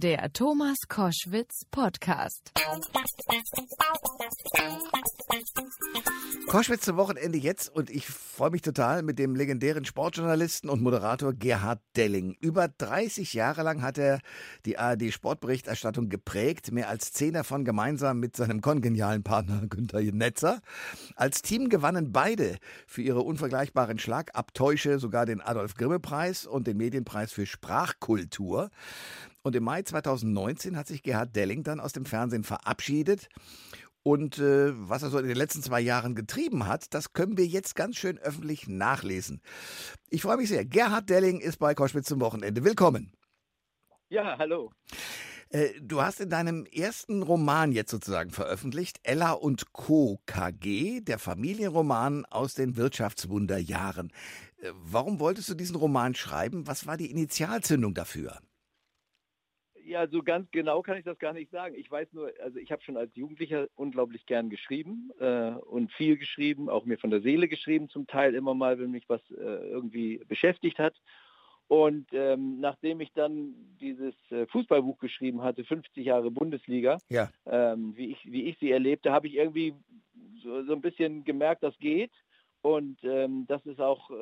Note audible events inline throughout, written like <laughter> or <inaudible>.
Der Thomas Koschwitz Podcast. Koschwitz zum Wochenende jetzt und ich freue mich total mit dem legendären Sportjournalisten und Moderator Gerhard Delling. Über 30 Jahre lang hat er die ARD Sportberichterstattung geprägt, mehr als zehn davon gemeinsam mit seinem kongenialen Partner Günther Netzer. Als Team gewannen beide für ihre unvergleichbaren Schlagabtäusche sogar den Adolf Grimme Preis und den Medienpreis für Sprachkultur. Und im Mai 2019 hat sich Gerhard Delling dann aus dem Fernsehen verabschiedet. Und äh, was er so in den letzten zwei Jahren getrieben hat, das können wir jetzt ganz schön öffentlich nachlesen. Ich freue mich sehr. Gerhard Delling ist bei Koschwitz zum Wochenende. Willkommen. Ja, hallo. Äh, du hast in deinem ersten Roman jetzt sozusagen veröffentlicht, Ella und Co. KG, der Familienroman aus den Wirtschaftswunderjahren. Äh, warum wolltest du diesen Roman schreiben? Was war die Initialzündung dafür? Ja, so ganz genau kann ich das gar nicht sagen. Ich weiß nur, also ich habe schon als Jugendlicher unglaublich gern geschrieben äh, und viel geschrieben, auch mir von der Seele geschrieben, zum Teil immer mal, wenn mich was äh, irgendwie beschäftigt hat. Und ähm, nachdem ich dann dieses äh, Fußballbuch geschrieben hatte, 50 Jahre Bundesliga, ja. ähm, wie, ich, wie ich sie erlebte, habe ich irgendwie so, so ein bisschen gemerkt, das geht. Und ähm, das ist auch äh,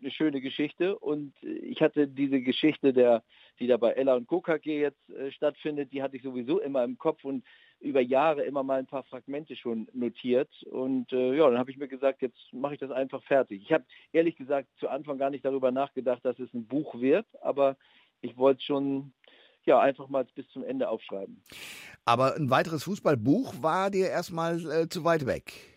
eine schöne Geschichte. Und ich hatte diese Geschichte, der, die da bei Ella und KKG jetzt äh, stattfindet, die hatte ich sowieso immer im Kopf und über Jahre immer mal ein paar Fragmente schon notiert. Und äh, ja, dann habe ich mir gesagt, jetzt mache ich das einfach fertig. Ich habe ehrlich gesagt zu Anfang gar nicht darüber nachgedacht, dass es ein Buch wird, aber ich wollte schon ja, einfach mal bis zum Ende aufschreiben. Aber ein weiteres Fußballbuch war dir erstmal äh, zu weit weg.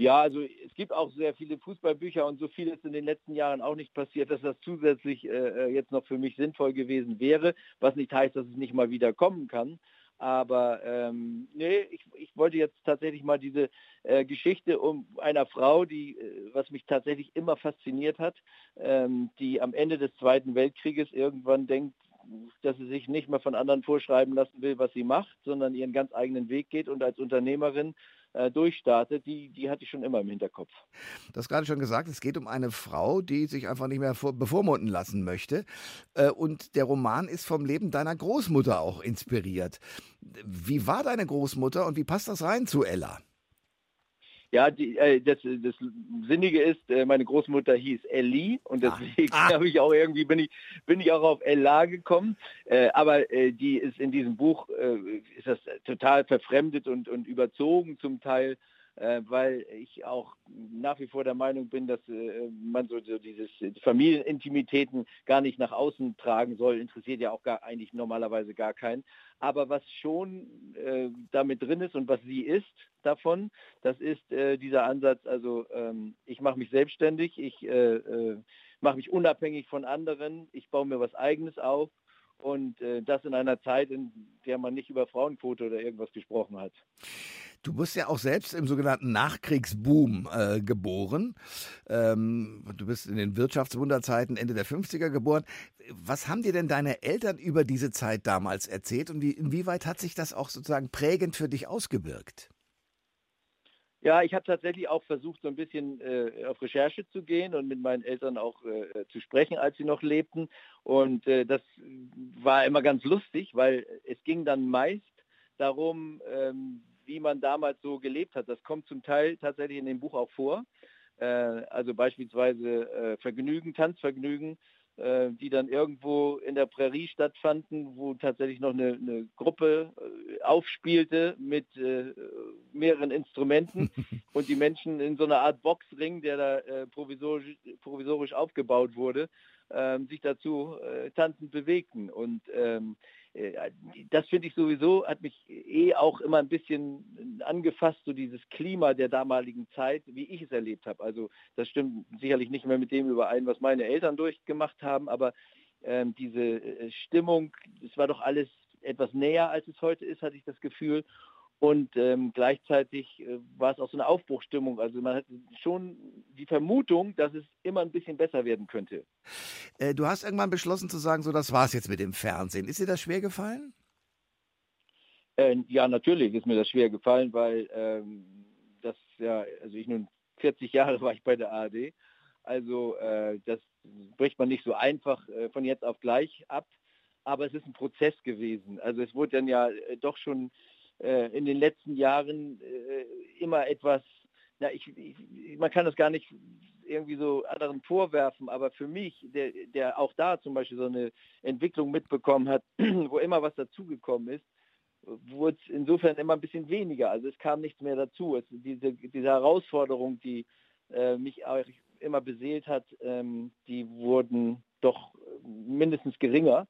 Ja, also es gibt auch sehr viele Fußballbücher und so viel ist in den letzten Jahren auch nicht passiert, dass das zusätzlich äh, äh, jetzt noch für mich sinnvoll gewesen wäre, was nicht heißt, dass es nicht mal wieder kommen kann. Aber ähm, nee, ich, ich wollte jetzt tatsächlich mal diese äh, Geschichte um einer Frau, die, äh, was mich tatsächlich immer fasziniert hat, ähm, die am Ende des Zweiten Weltkrieges irgendwann denkt, dass sie sich nicht mehr von anderen vorschreiben lassen will, was sie macht, sondern ihren ganz eigenen Weg geht und als Unternehmerin äh, durchstartet, die, die hatte ich schon immer im Hinterkopf. Du hast gerade schon gesagt, es geht um eine Frau, die sich einfach nicht mehr bevormunden lassen möchte. Äh, und der Roman ist vom Leben deiner Großmutter auch inspiriert. Wie war deine Großmutter und wie passt das rein zu Ella? Ja, die, äh, das, das Sinnige ist, äh, meine Großmutter hieß Ellie und ah. deswegen ah. habe ich auch irgendwie bin ich bin ich auch auf Ella gekommen. Äh, aber äh, die ist in diesem Buch äh, ist das total verfremdet und und überzogen zum Teil weil ich auch nach wie vor der Meinung bin, dass äh, man so, so dieses Familienintimitäten gar nicht nach außen tragen soll. Interessiert ja auch gar eigentlich normalerweise gar keinen. Aber was schon äh, damit drin ist und was sie ist davon, das ist äh, dieser Ansatz, also ähm, ich mache mich selbstständig, ich äh, äh, mache mich unabhängig von anderen, ich baue mir was eigenes auf und das in einer Zeit, in der man nicht über Frauenquote oder irgendwas gesprochen hat. Du bist ja auch selbst im sogenannten Nachkriegsboom äh, geboren. Ähm, du bist in den Wirtschaftswunderzeiten Ende der 50er geboren. Was haben dir denn deine Eltern über diese Zeit damals erzählt und wie, inwieweit hat sich das auch sozusagen prägend für dich ausgewirkt? Ja, ich habe tatsächlich auch versucht, so ein bisschen äh, auf Recherche zu gehen und mit meinen Eltern auch äh, zu sprechen, als sie noch lebten. Und äh, das war immer ganz lustig, weil es ging dann meist darum, ähm, wie man damals so gelebt hat. Das kommt zum Teil tatsächlich in dem Buch auch vor. Äh, also beispielsweise äh, Vergnügen, Tanzvergnügen, äh, die dann irgendwo in der Prärie stattfanden, wo tatsächlich noch eine, eine Gruppe äh, aufspielte mit äh, mehreren Instrumenten <laughs> und die Menschen in so einer Art Boxring, der da äh, provisorisch, provisorisch aufgebaut wurde, ähm, sich dazu tanzend bewegten. Und ähm, äh, das finde ich sowieso, hat mich eh auch immer ein bisschen angefasst, so dieses Klima der damaligen Zeit, wie ich es erlebt habe. Also das stimmt sicherlich nicht mehr mit dem überein, was meine Eltern durchgemacht haben, aber ähm, diese äh, Stimmung, es war doch alles etwas näher, als es heute ist, hatte ich das Gefühl. Und ähm, gleichzeitig äh, war es auch so eine Aufbruchstimmung. Also man hat schon die Vermutung, dass es immer ein bisschen besser werden könnte. Äh, du hast irgendwann beschlossen zu sagen, so das war's jetzt mit dem Fernsehen. Ist dir das schwer gefallen? Äh, ja, natürlich ist mir das schwer gefallen, weil ähm, das ja, also ich nun 40 Jahre <laughs> war ich bei der ARD. Also äh, das bricht man nicht so einfach äh, von jetzt auf gleich ab. aber es ist ein Prozess gewesen. Also es wurde dann ja äh, doch schon in den letzten Jahren äh, immer etwas, na, ich, ich, man kann das gar nicht irgendwie so anderen vorwerfen, aber für mich, der, der auch da zum Beispiel so eine Entwicklung mitbekommen hat, <clears throat> wo immer was dazugekommen ist, wurde es insofern immer ein bisschen weniger. Also es kam nichts mehr dazu. Es, diese, diese Herausforderung, die äh, mich auch immer beseelt hat, ähm, die wurden doch mindestens geringer.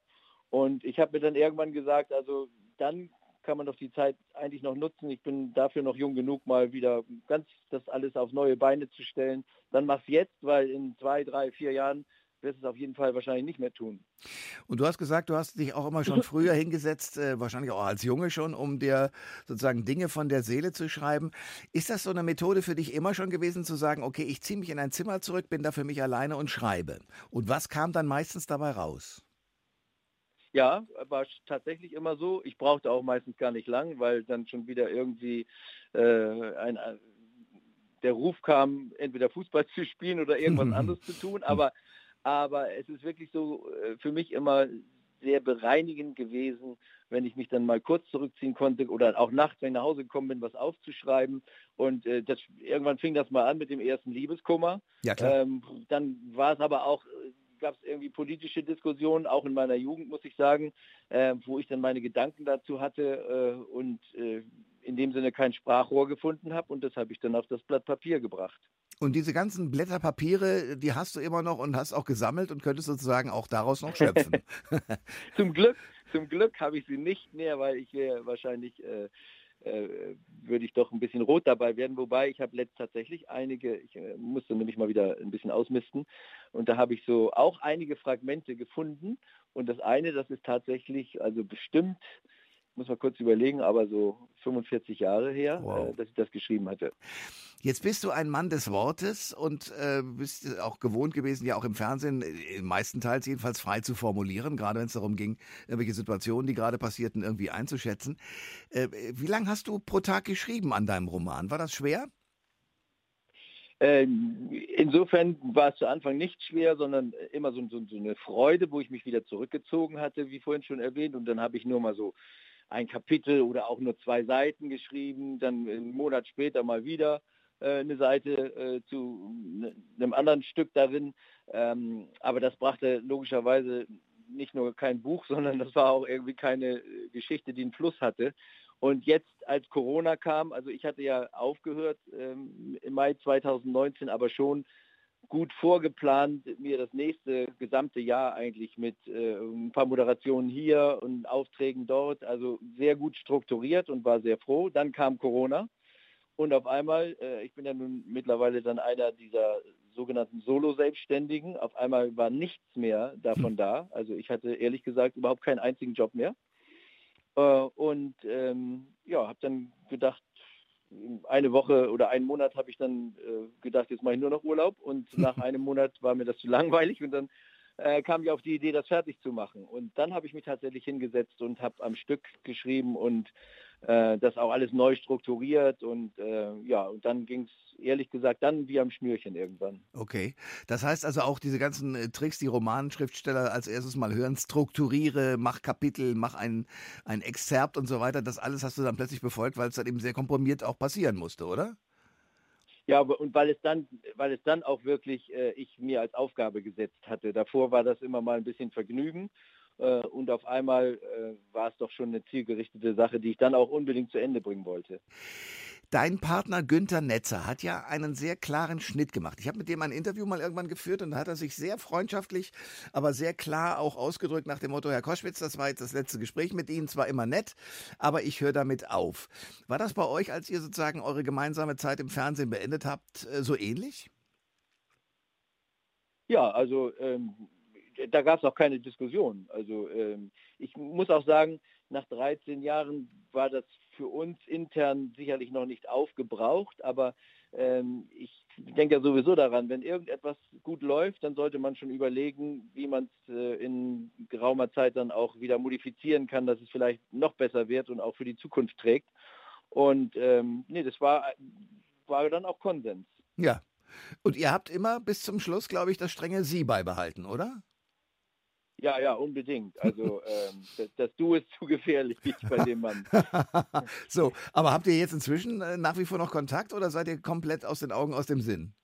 Und ich habe mir dann irgendwann gesagt, also dann kann man doch die Zeit eigentlich noch nutzen. Ich bin dafür noch jung genug, mal wieder ganz das alles auf neue Beine zu stellen. Dann mach's jetzt, weil in zwei, drei, vier Jahren wirst es auf jeden Fall wahrscheinlich nicht mehr tun. Und du hast gesagt, du hast dich auch immer schon früher <laughs> hingesetzt, äh, wahrscheinlich auch als Junge schon, um dir sozusagen Dinge von der Seele zu schreiben. Ist das so eine Methode für dich immer schon gewesen, zu sagen, okay, ich ziehe mich in ein Zimmer zurück, bin da für mich alleine und schreibe? Und was kam dann meistens dabei raus? Ja, war tatsächlich immer so. Ich brauchte auch meistens gar nicht lang, weil dann schon wieder irgendwie äh, ein, der Ruf kam, entweder Fußball <laughs> zu spielen oder irgendwas <laughs> anderes zu tun. Aber aber es ist wirklich so äh, für mich immer sehr bereinigend gewesen, wenn ich mich dann mal kurz zurückziehen konnte oder auch nachts, wenn ich nach Hause gekommen bin, was aufzuschreiben. Und äh, das, irgendwann fing das mal an mit dem ersten Liebeskummer. Ja, klar. Ähm, dann war es aber auch, äh, gab es irgendwie politische Diskussionen, auch in meiner Jugend, muss ich sagen, äh, wo ich dann meine Gedanken dazu hatte äh, und äh, in dem Sinne kein Sprachrohr gefunden habe. Und das habe ich dann auf das Blatt Papier gebracht. Und diese ganzen Blätter Papiere, die hast du immer noch und hast auch gesammelt und könntest sozusagen auch daraus noch schöpfen. <laughs> zum Glück, zum Glück habe ich sie nicht mehr, weil ich wäre wahrscheinlich äh, äh, würde ich doch ein bisschen rot dabei werden. Wobei ich habe letzt tatsächlich einige, ich äh, musste nämlich mal wieder ein bisschen ausmisten und da habe ich so auch einige Fragmente gefunden. Und das eine, das ist tatsächlich, also bestimmt muss man kurz überlegen, aber so 45 Jahre her, wow. äh, dass ich das geschrieben hatte. Jetzt bist du ein Mann des Wortes und äh, bist auch gewohnt gewesen, ja auch im Fernsehen, äh, meistenteils jedenfalls frei zu formulieren, gerade wenn es darum ging, irgendwelche Situationen, die gerade passierten, irgendwie einzuschätzen. Äh, wie lange hast du pro Tag geschrieben an deinem Roman? War das schwer? Ähm, insofern war es zu Anfang nicht schwer, sondern immer so, so, so, eine Freude, wo ich mich wieder zurückgezogen hatte, wie vorhin schon erwähnt. Und dann habe ich nur mal so ein Kapitel oder auch nur zwei Seiten geschrieben, dann einen Monat später mal wieder äh, eine Seite äh, zu einem anderen Stück darin. Ähm, aber das brachte logischerweise nicht nur kein Buch, <laughs> sondern das war auch irgendwie keine äh, Geschichte, die einen Fluss hatte. Und jetzt, als Corona kam, also ich hatte ja aufgehört ähm, im Mai 2019, aber schon gut vorgeplant, mir das nächste gesamte Jahr eigentlich mit äh, ein paar Moderationen hier und Aufträgen dort, also sehr gut strukturiert und war sehr froh. Dann kam Corona und auf einmal, äh, ich bin ja nun mittlerweile dann einer dieser sogenannten Solo-Selbstständigen, auf einmal war nichts mehr davon <laughs> da. Also ich hatte ehrlich gesagt überhaupt keinen einzigen Job mehr. Äh, und ähm, ja, habe dann gedacht, eine Woche oder einen Monat habe ich dann äh, gedacht, jetzt mache ich nur noch Urlaub und <laughs> nach einem Monat war mir das zu langweilig und dann äh, kam ich auf die Idee, das fertig zu machen. Und dann habe ich mich tatsächlich hingesetzt und habe am Stück geschrieben und äh, das auch alles neu strukturiert und äh, ja, und dann ging es ehrlich gesagt dann wie am Schnürchen irgendwann. Okay, das heißt also auch diese ganzen äh, Tricks, die Romanschriftsteller als erstes mal hören, strukturiere, mach Kapitel, mach ein, ein Exzerpt und so weiter, das alles hast du dann plötzlich befolgt, weil es dann eben sehr komprimiert auch passieren musste, oder? Ja, und weil es dann, weil es dann auch wirklich äh, ich mir als Aufgabe gesetzt hatte. Davor war das immer mal ein bisschen Vergnügen und auf einmal äh, war es doch schon eine zielgerichtete Sache, die ich dann auch unbedingt zu Ende bringen wollte. Dein Partner Günther Netzer hat ja einen sehr klaren Schnitt gemacht. Ich habe mit dem ein Interview mal irgendwann geführt und da hat er sich sehr freundschaftlich, aber sehr klar auch ausgedrückt nach dem Motto, Herr Koschwitz, das war jetzt das letzte Gespräch mit Ihnen, zwar immer nett, aber ich höre damit auf. War das bei euch, als ihr sozusagen eure gemeinsame Zeit im Fernsehen beendet habt, äh, so ähnlich? Ja, also ähm, da gab es auch keine Diskussion. Also ähm, ich muss auch sagen, nach 13 Jahren war das für uns intern sicherlich noch nicht aufgebraucht, aber ähm, ich denke ja sowieso daran, wenn irgendetwas gut läuft, dann sollte man schon überlegen, wie man es äh, in geraumer Zeit dann auch wieder modifizieren kann, dass es vielleicht noch besser wird und auch für die Zukunft trägt. Und ähm, nee, das war, war dann auch Konsens. Ja. Und ihr habt immer bis zum Schluss, glaube ich, das strenge Sie beibehalten, oder? Ja, ja, unbedingt. Also ähm, <laughs> das, das, Du ist zu gefährlich bei dem Mann. <laughs> so, aber habt ihr jetzt inzwischen äh, nach wie vor noch Kontakt oder seid ihr komplett aus den Augen, aus dem Sinn?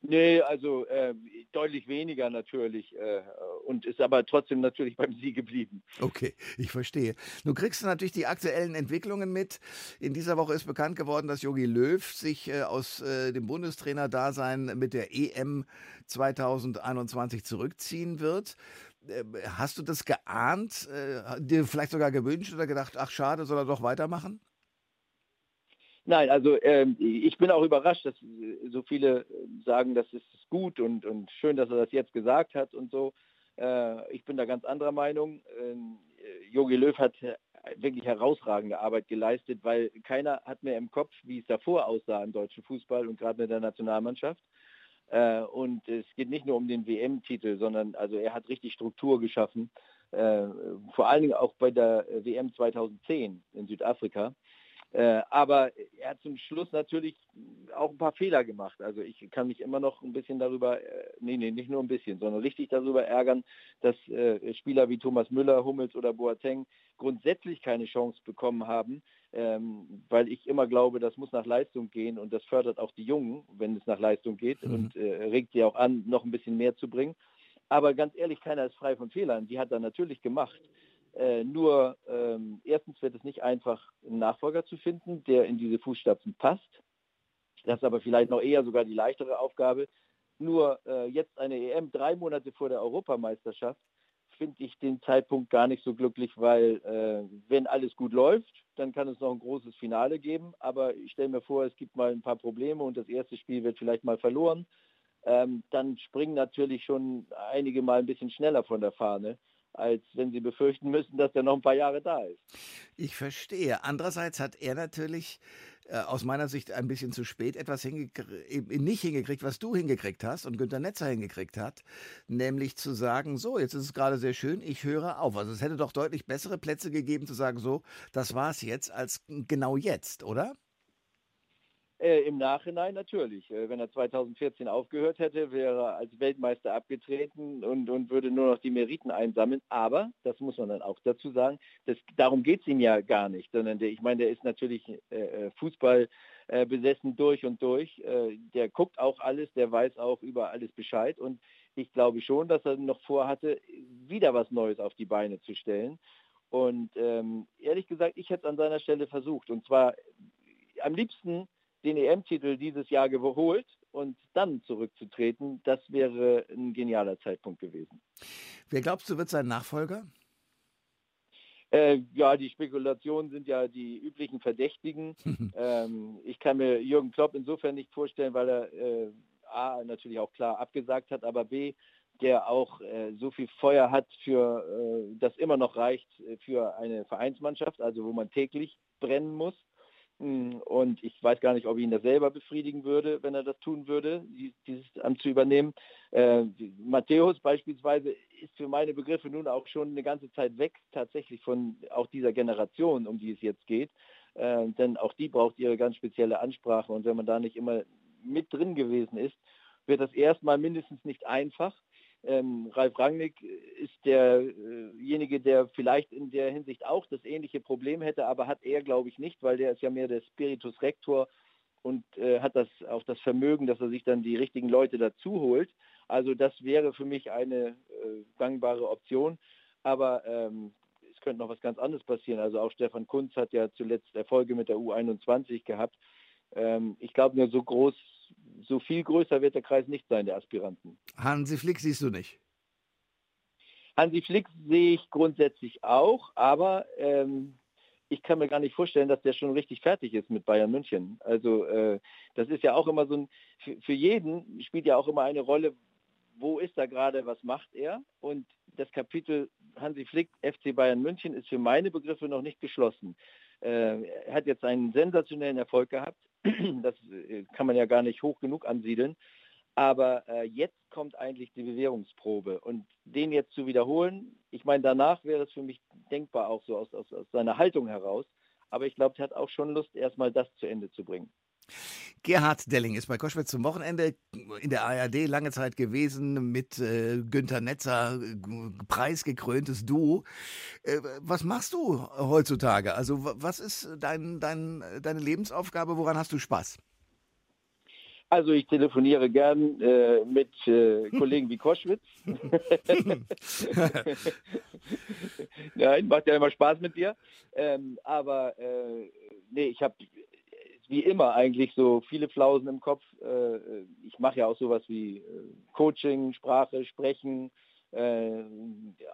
Nee, also äh, deutlich weniger natürlich äh, und ist aber trotzdem natürlich beim Sie geblieben. Okay, ich verstehe. Nun kriegst du natürlich die aktuellen Entwicklungen mit. In dieser Woche ist bekannt geworden, dass Jogi Löw sich äh, aus äh, dem Bundestrainer-Dasein mit der EM 2021 zurückziehen wird. Äh, hast du das geahnt, äh, dir vielleicht sogar gewünscht oder gedacht, ach schade, soll er doch weitermachen? Nein, also ähm, ich bin auch überrascht, dass so viele ähm, sagen, das ist gut und, und schön, dass er das jetzt gesagt hat und so. Äh, ich bin da ganz anderer Meinung. Ähm, Jogi Löw hat äh, wirklich herausragende Arbeit geleistet, weil keiner hat mehr im Kopf, wie es davor aussah im deutschen Fußball und gerade mit der Nationalmannschaft. Äh, und es geht nicht nur um den WM-Titel, sondern also er hat richtig Struktur geschaffen. Äh, vor allen Dingen auch bei der WM 2010 in Südafrika. Äh, aber er hat zum Schluss natürlich auch ein paar Fehler gemacht. Also ich kann mich immer noch ein bisschen darüber, äh, nee, nee, nicht nur ein bisschen, sondern richtig darüber ärgern, dass äh, Spieler wie Thomas Müller, Hummels oder Boateng grundsätzlich keine Chance bekommen haben, ähm, weil ich immer glaube, das muss nach Leistung gehen und das fördert auch die Jungen, wenn es nach Leistung geht mhm. und äh, regt sie auch an, noch ein bisschen mehr zu bringen. Aber ganz ehrlich, keiner ist frei von Fehlern. Die hat er natürlich gemacht. Äh, nur ähm, erstens wird es nicht einfach, einen Nachfolger zu finden, der in diese Fußstapfen passt. Das ist aber vielleicht noch eher sogar die leichtere Aufgabe. Nur äh, jetzt eine EM drei Monate vor der Europameisterschaft finde ich den Zeitpunkt gar nicht so glücklich, weil äh, wenn alles gut läuft, dann kann es noch ein großes Finale geben. Aber ich stelle mir vor, es gibt mal ein paar Probleme und das erste Spiel wird vielleicht mal verloren. Ähm, dann springen natürlich schon einige mal ein bisschen schneller von der Fahne als wenn sie befürchten müssen, dass er noch ein paar Jahre da ist. Ich verstehe. Andererseits hat er natürlich äh, aus meiner Sicht ein bisschen zu spät etwas nicht hingekriegt, was du hingekriegt hast und Günter Netzer hingekriegt hat, nämlich zu sagen, so, jetzt ist es gerade sehr schön, ich höre auf. Also es hätte doch deutlich bessere Plätze gegeben zu sagen, so, das war es jetzt, als genau jetzt, oder? Äh, Im Nachhinein natürlich. Äh, wenn er 2014 aufgehört hätte, wäre er als Weltmeister abgetreten und, und würde nur noch die Meriten einsammeln. Aber, das muss man dann auch dazu sagen, das, darum geht es ihm ja gar nicht, sondern der, ich meine, der ist natürlich äh, äh Fußball äh, besessen durch und durch. Äh, der guckt auch alles, der weiß auch über alles Bescheid und ich glaube schon, dass er noch vorhatte, wieder was Neues auf die Beine zu stellen. Und ähm, ehrlich gesagt, ich hätte es an seiner Stelle versucht. Und zwar am liebsten den EM-Titel dieses Jahr geholt und dann zurückzutreten, das wäre ein genialer Zeitpunkt gewesen. Wer glaubst du, wird sein Nachfolger? Äh, ja, die Spekulationen sind ja die üblichen Verdächtigen. <laughs> ähm, ich kann mir Jürgen Klopp insofern nicht vorstellen, weil er äh, A natürlich auch klar abgesagt hat, aber B, der auch äh, so viel Feuer hat für äh, das immer noch reicht äh, für eine Vereinsmannschaft, also wo man täglich brennen muss. Hm, und ich weiß gar nicht, ob ihn das selber befriedigen würde, wenn er das tun würde, dieses Amt zu übernehmen. Äh, Matthäus beispielsweise ist für meine Begriffe nun auch schon eine ganze Zeit weg, tatsächlich von auch dieser Generation, um die es jetzt geht. Äh, denn auch die braucht ihre ganz spezielle Ansprache. Und wenn man da nicht immer mit drin gewesen ist, wird das erstmal mindestens nicht einfach. Ähm, Ralf Rangnick ist derjenige, der vielleicht in der Hinsicht auch das ähnliche Problem hätte, aber hat er, glaube ich, nicht, weil der ist ja mehr der Spiritus Rector und äh, hat das auch das Vermögen, dass er sich dann die richtigen Leute dazu holt. Also das wäre für mich eine äh, gangbare Option. Aber ähm, es könnte noch was ganz anderes passieren. Also auch Stefan Kunz hat ja zuletzt Erfolge mit der U21 gehabt. Ähm, ich glaube, nur so groß so viel größer wird der Kreis nicht sein, der Aspiranten. Hansi Flick siehst du nicht? Hansi Flick sehe ich grundsätzlich auch, aber ähm, ich kann mir gar nicht vorstellen, dass der schon richtig fertig ist mit Bayern München. Also äh, das ist ja auch immer so ein, für, für jeden spielt ja auch immer eine Rolle, wo ist er gerade, was macht er? Und das Kapitel Hansi Flick, FC Bayern München, ist für meine Begriffe noch nicht geschlossen. Äh, er hat jetzt einen sensationellen Erfolg gehabt. <clears throat> Das äh, kann man ja gar nicht hoch genug ansiedeln. Aber äh, jetzt kommt eigentlich die Bewährungsprobe. Und den jetzt zu wiederholen, ich meine, danach wäre es für mich denkbar auch so aus, aus, aus seiner Haltung heraus. Aber ich glaube, er hat auch schon Lust, erstmal das zu Ende zu bringen. Gerhard Delling ist bei Koschwitz zum Wochenende in der ARD lange Zeit gewesen mit äh, Günter Netzer, preisgekröntes Duo. Äh, was machst du heutzutage? Also was ist dein, dein, deine Lebensaufgabe? Woran hast du Spaß? Also ich telefoniere gern äh, mit äh, <laughs> Kollegen wie Koschwitz. <laughs> <laughs> Nein, macht ja immer Spaß mit dir. Ähm, aber äh, nee, ich habe wie immer eigentlich so viele Flausen im Kopf. Äh, ich mache ja auch sowas wie äh, Coaching, Sprache, Sprechen, äh,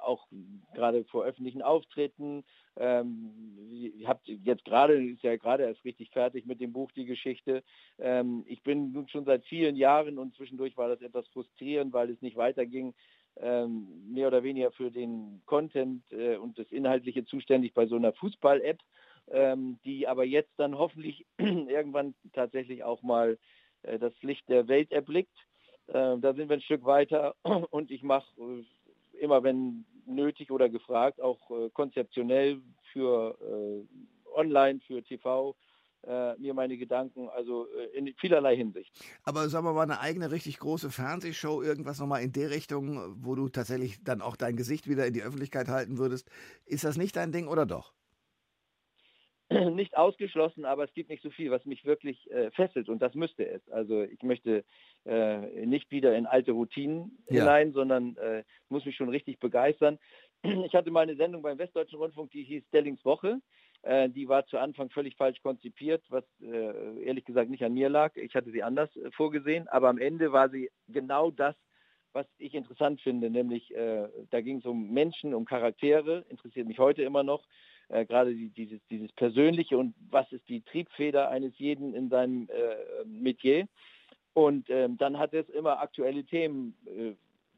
auch gerade vor öffentlichen Auftritten. Ähm, ihr habt jetzt gerade, ist ja gerade erst richtig fertig mit dem Buch Die Geschichte. Ähm, ich bin nun schon seit vielen Jahren und zwischendurch war das etwas frustrierend, weil es nicht weiterging. Ähm, mehr oder weniger für den Content äh, und das Inhaltliche zuständig bei so einer Fußball-App ähm, die aber jetzt dann hoffentlich <clears throat> irgendwann tatsächlich auch mal äh, das Licht der Welt erblickt. Äh, da sind wir ein Stück weiter <clears throat> und ich mache äh, immer, wenn nötig oder gefragt, auch äh, konzeptionell für äh, online, für TV, äh, mir meine Gedanken, also in vielerlei Hinsicht. Aber sagen wir mal, eine eigene richtig große Fernsehshow, irgendwas nochmal in der Richtung, wo du tatsächlich dann auch dein Gesicht wieder in die Öffentlichkeit halten würdest, ist das nicht dein Ding oder doch? <clears throat> nicht ausgeschlossen, aber es gibt nicht so viel, was mich wirklich äh, fesselt und das müsste es. Also ich möchte äh, nicht wieder in alte Routinen ja. hinein, sondern äh, muss mich schon richtig begeistern. <clears throat> Ich hatte mal eine Sendung beim Westdeutschen Rundfunk, die hieß Stellings Woche. Äh, die war zu Anfang völlig falsch konzipiert, was äh, ehrlich gesagt nicht an mir lag. Ich hatte sie anders äh, vorgesehen, aber am Ende war sie genau das, was ich interessant finde, nämlich da ging es um Menschen, um Charaktere, interessiert mich heute immer noch äh, gerade die, dieses, dieses Persönliche und was ist die Triebfeder eines jeden in seinem äh, Metier. Und ähm, dann hat es immer aktuelle Themen, äh,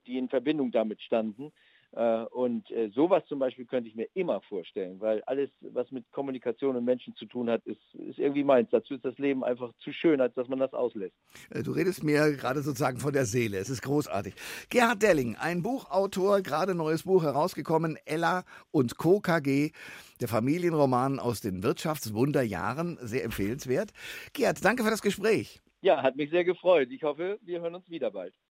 die in Verbindung damit standen. Äh, und äh, sowas zum Beispiel könnte ich mir immer vorstellen, weil alles, was mit Kommunikation und Menschen zu tun hat, ist, ist irgendwie meins. Dazu ist das Leben einfach zu schön, als dass man das auslässt. Äh, du redest mir gerade sozusagen von der Seele. Es ist großartig. Gerhard Delling, ein Buchautor, gerade neues Buch herausgekommen, Ella und Co. KG. Der Familienroman aus den Wirtschaftswunderjahren, sehr empfehlenswert. Gerhard, danke für das Gespräch. Ja, hat mich sehr gefreut. Ich hoffe, wir hören uns wieder bald.